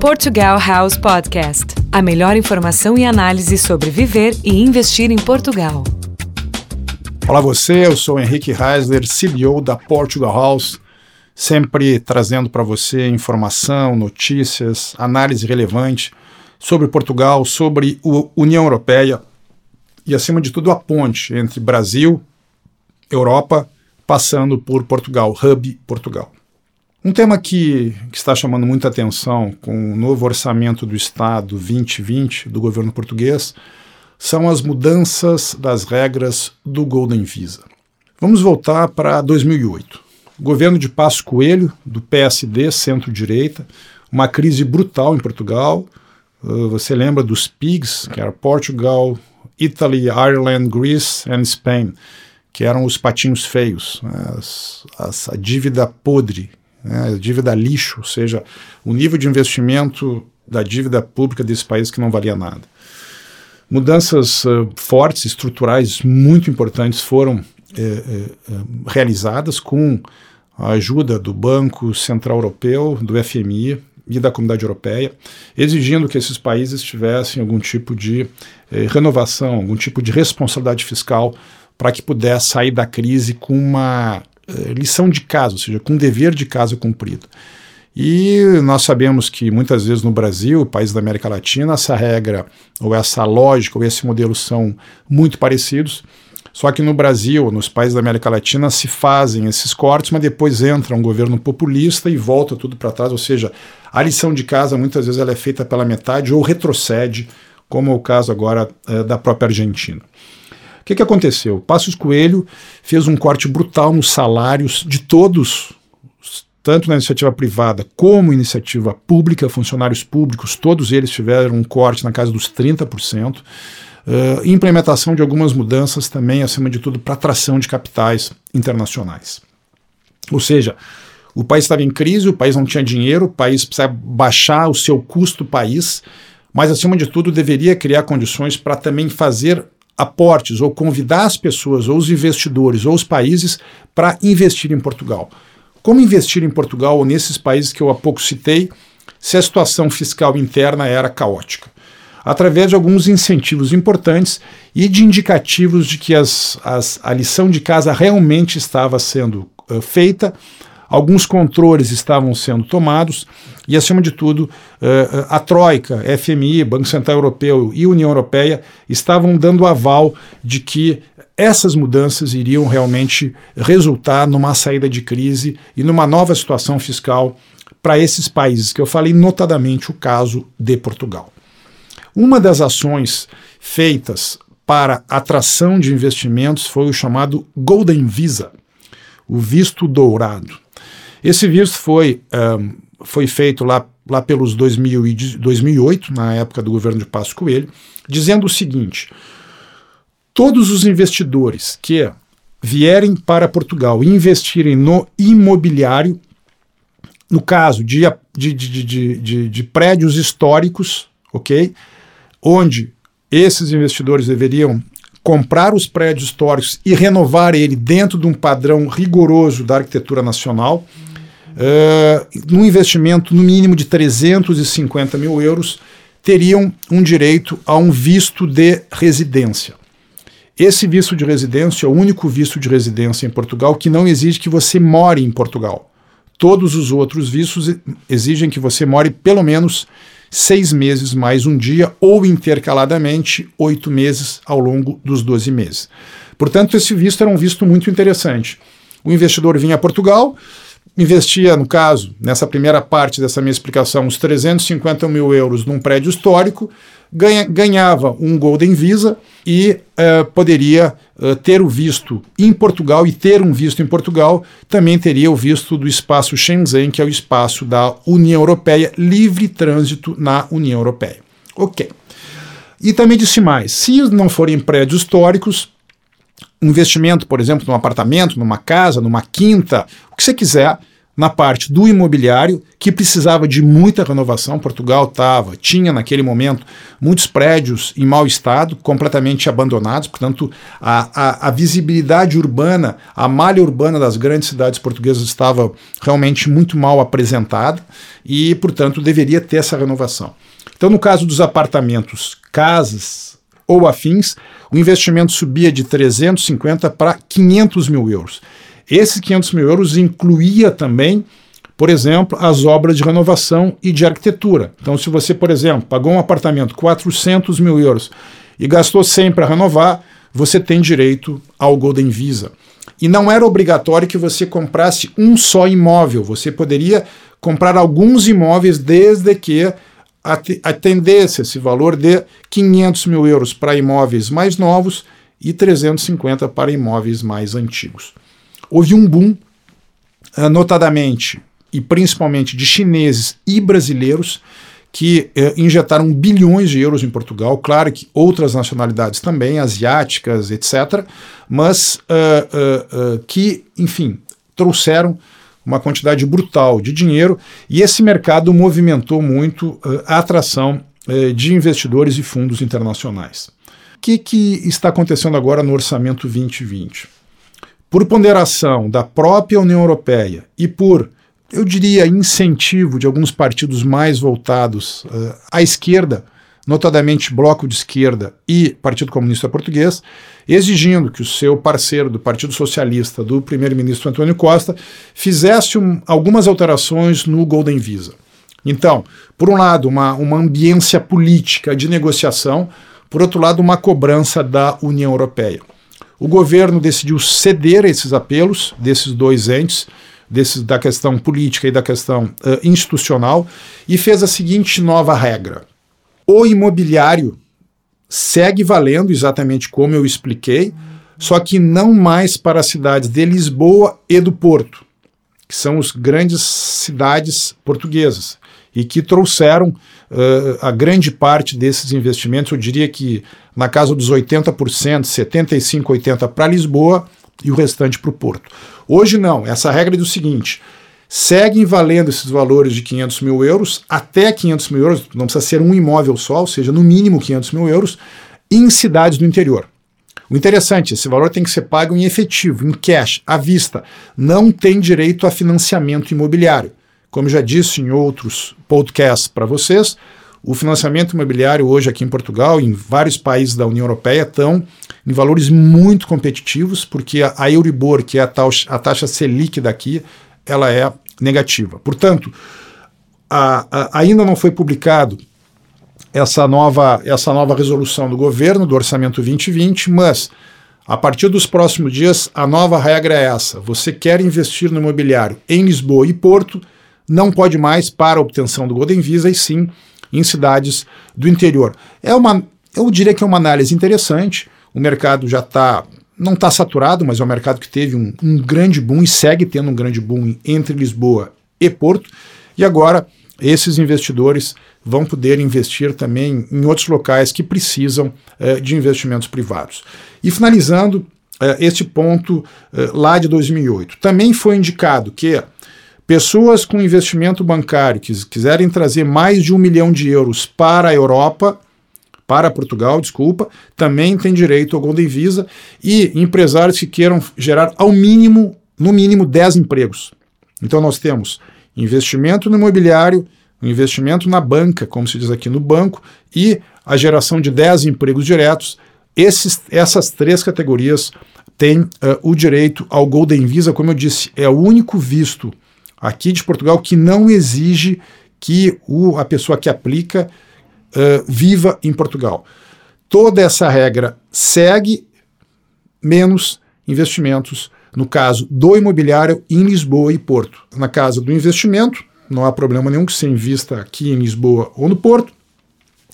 Portugal House Podcast. A melhor informação e análise sobre viver e investir em Portugal. Olá você, eu sou Henrique Reisler, CEO da Portugal House, sempre trazendo para você informação, notícias, análise relevante sobre Portugal, sobre a União Europeia e, acima de tudo, a ponte entre Brasil, Europa, passando por Portugal, Hub Portugal. Um tema que, que, está chamando muita atenção com o novo orçamento do Estado 2020 do governo português são as mudanças das regras do Golden Visa. Vamos voltar para 2008. O governo de Passo Coelho, do PSD, centro-direita, uma crise brutal em Portugal. Uh, você lembra dos PIGs, que era Portugal, Italy, Ireland, Greece and Spain, que eram os patinhos feios, né, as, as, a dívida podre né, dívida lixo, ou seja, o nível de investimento da dívida pública desse país que não valia nada. Mudanças uh, fortes, estruturais, muito importantes foram eh, eh, realizadas com a ajuda do Banco Central Europeu, do FMI e da Comunidade Europeia, exigindo que esses países tivessem algum tipo de renovação, algum tipo de responsabilidade fiscal para que pudesse sair da crise com uma lição de casa, ou seja, com dever de casa cumprido. E nós sabemos que muitas vezes no Brasil, país da América Latina, essa regra, ou essa lógica, ou esse modelo são muito parecidos. Só que no Brasil, nos países da América Latina, se fazem esses cortes, mas depois entra um governo populista e volta tudo para trás. Ou seja, a lição de casa muitas vezes ela é feita pela metade ou retrocede, como é o caso agora é, da própria Argentina que, que aconteceu? Passos Coelho fez um corte brutal nos salários de todos, tanto na iniciativa privada como iniciativa pública, funcionários públicos, todos eles tiveram um corte na casa dos 30%. Uh, implementação de algumas mudanças também, acima de tudo, para atração de capitais internacionais. Ou seja, o país estava em crise, o país não tinha dinheiro, o país precisava baixar o seu custo país, mas acima de tudo deveria criar condições para também fazer aportes ou convidar as pessoas, ou os investidores, ou os países para investir em Portugal. Como investir em Portugal ou nesses países que eu há pouco citei, se a situação fiscal interna era caótica? Através de alguns incentivos importantes e de indicativos de que as, as, a lição de casa realmente estava sendo uh, feita Alguns controles estavam sendo tomados e, acima de tudo, eh, eh, a Troika, FMI, Banco Central Europeu e União Europeia estavam dando aval de que essas mudanças iriam realmente resultar numa saída de crise e numa nova situação fiscal para esses países que eu falei, notadamente o caso de Portugal. Uma das ações feitas para atração de investimentos foi o chamado Golden Visa, o visto dourado. Esse visto foi, um, foi feito lá, lá pelos 2000 e 2008, na época do governo de Passo Coelho, dizendo o seguinte: todos os investidores que vierem para Portugal e investirem no imobiliário, no caso de, de, de, de, de prédios históricos, ok? Onde esses investidores deveriam comprar os prédios históricos e renovar ele dentro de um padrão rigoroso da arquitetura nacional uh, num investimento no mínimo de 350 mil euros, teriam um direito a um visto de residência. Esse visto de residência é o único visto de residência em Portugal que não exige que você more em Portugal. Todos os outros vistos exigem que você more pelo menos seis meses mais um dia ou intercaladamente oito meses ao longo dos 12 meses. Portanto, esse visto era um visto muito interessante. O investidor vinha a Portugal, investia, no caso, nessa primeira parte dessa minha explicação, uns 350 mil euros num prédio histórico, ganha, ganhava um Golden Visa e uh, poderia uh, ter o visto em Portugal e ter um visto em Portugal também teria o visto do espaço Schengen, que é o espaço da União Europeia, livre trânsito na União Europeia. Ok. E também disse mais: se não forem prédios históricos, investimento, por exemplo, num apartamento, numa casa, numa quinta, o que você quiser, na parte do imobiliário, que precisava de muita renovação. Portugal estava, tinha naquele momento muitos prédios em mau estado, completamente abandonados, portanto, a, a, a visibilidade urbana, a malha urbana das grandes cidades portuguesas estava realmente muito mal apresentada e, portanto, deveria ter essa renovação. Então, no caso dos apartamentos, casas ou afins, o investimento subia de 350 para 500 mil euros. Esses 500 mil euros incluía também, por exemplo, as obras de renovação e de arquitetura. Então, se você, por exemplo, pagou um apartamento 400 mil euros e gastou 100 para renovar, você tem direito ao Golden Visa. E não era obrigatório que você comprasse um só imóvel. Você poderia comprar alguns imóveis desde que atendesse esse valor de 500 mil euros para imóveis mais novos e 350 para imóveis mais antigos houve um boom, uh, notadamente e principalmente de chineses e brasileiros que uh, injetaram bilhões de euros em Portugal. Claro que outras nacionalidades também, asiáticas, etc., mas uh, que, enfim, trouxeram uma quantidade brutal de dinheiro e esse mercado movimentou muito a atração de investidores e fundos internacionais. O que, que está acontecendo agora no orçamento 2020? por ponderação da própria União Europeia e por, eu diria, incentivo de alguns partidos mais voltados uh, à esquerda, notadamente Bloco de Esquerda e Partido Comunista Português, exigindo que o seu parceiro do Partido Socialista, do primeiro-ministro Antônio Costa, fizesse um, algumas alterações no Golden Visa. Então, por um lado, uma, uma ambiência política de negociação, por outro lado, uma cobrança da União Europeia. O governo decidiu ceder a esses apelos desses dois entes, desses, da questão política e da questão uh, institucional, e fez a seguinte nova regra: o imobiliário segue valendo exatamente como eu expliquei, só que não mais para as cidades de Lisboa e do Porto, que são as grandes cidades portuguesas e que trouxeram uh, a grande parte desses investimentos, eu diria que na casa dos 80%, 75, 80% para Lisboa e o restante para o Porto. Hoje não, essa regra é do seguinte: seguem valendo esses valores de 500 mil euros até 500 mil euros, não precisa ser um imóvel só, ou seja, no mínimo 500 mil euros, em cidades do interior. O interessante, esse valor tem que ser pago em efetivo, em cash, à vista. Não tem direito a financiamento imobiliário. Como já disse em outros podcasts para vocês, o financiamento imobiliário hoje aqui em Portugal, em vários países da União Europeia, estão em valores muito competitivos, porque a, Euribor, que é a, taxa, a taxa Selic daqui, ela é negativa. Portanto, a, a, ainda não foi publicado essa nova, essa nova resolução do governo, do Orçamento 2020, mas a partir dos próximos dias, a nova regra é essa: você quer investir no imobiliário em Lisboa e Porto, não pode mais para obtenção do Golden Visa e sim em cidades do interior. É uma, eu diria que é uma análise interessante. O mercado já está não está saturado, mas é um mercado que teve um, um, grande boom e segue tendo um grande boom entre Lisboa e Porto. E agora esses investidores vão poder investir também em outros locais que precisam eh, de investimentos privados. E finalizando eh, este ponto eh, lá de 2008, também foi indicado que Pessoas com investimento bancário que quiserem trazer mais de um milhão de euros para a Europa, para Portugal, desculpa, também têm direito ao Golden Visa e empresários que queiram gerar ao mínimo, no mínimo 10 empregos. Então nós temos investimento no imobiliário, investimento na banca, como se diz aqui no banco, e a geração de 10 empregos diretos. Esses, essas três categorias têm uh, o direito ao Golden Visa, como eu disse, é o único visto aqui de Portugal que não exige que o, a pessoa que aplica uh, viva em Portugal. Toda essa regra segue, menos investimentos, no caso do imobiliário em Lisboa e Porto. Na casa do investimento, não há problema nenhum que se invista aqui em Lisboa ou no Porto.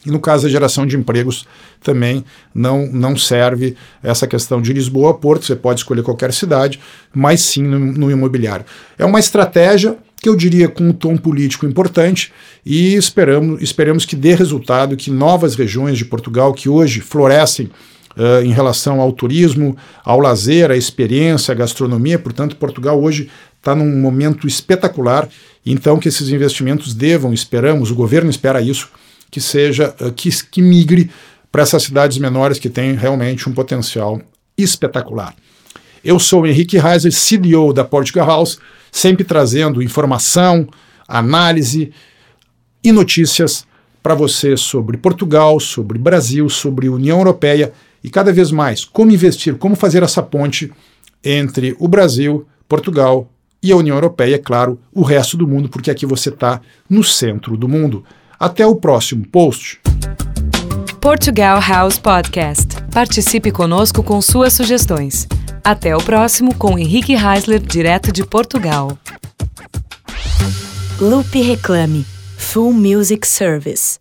E no caso da geração de empregos, também não, não serve essa questão de Lisboa a Porto, você pode escolher qualquer cidade, mas sim no, no imobiliário. É uma estratégia que eu diria com um tom político importante e esperamos, esperamos que dê resultado, que novas regiões de Portugal que hoje florescem uh, em relação ao turismo, ao lazer, à experiência, à gastronomia, portanto, Portugal hoje está num momento espetacular, então que esses investimentos devam, esperamos, o governo espera isso, que seja, uh, que, que migre para essas cidades menores que têm realmente um potencial espetacular. Eu sou Henrique Reiser, CDO da Portugal House, sempre trazendo informação, análise e notícias para você sobre Portugal, sobre Brasil, sobre União Europeia e cada vez mais como investir, como fazer essa ponte entre o Brasil, Portugal e a União Europeia, é claro, o resto do mundo, porque aqui você está no centro do mundo. Até o próximo post. Portugal House Podcast. Participe conosco com suas sugestões. Até o próximo com Henrique Heisler, direto de Portugal. Loop Reclame Full Music Service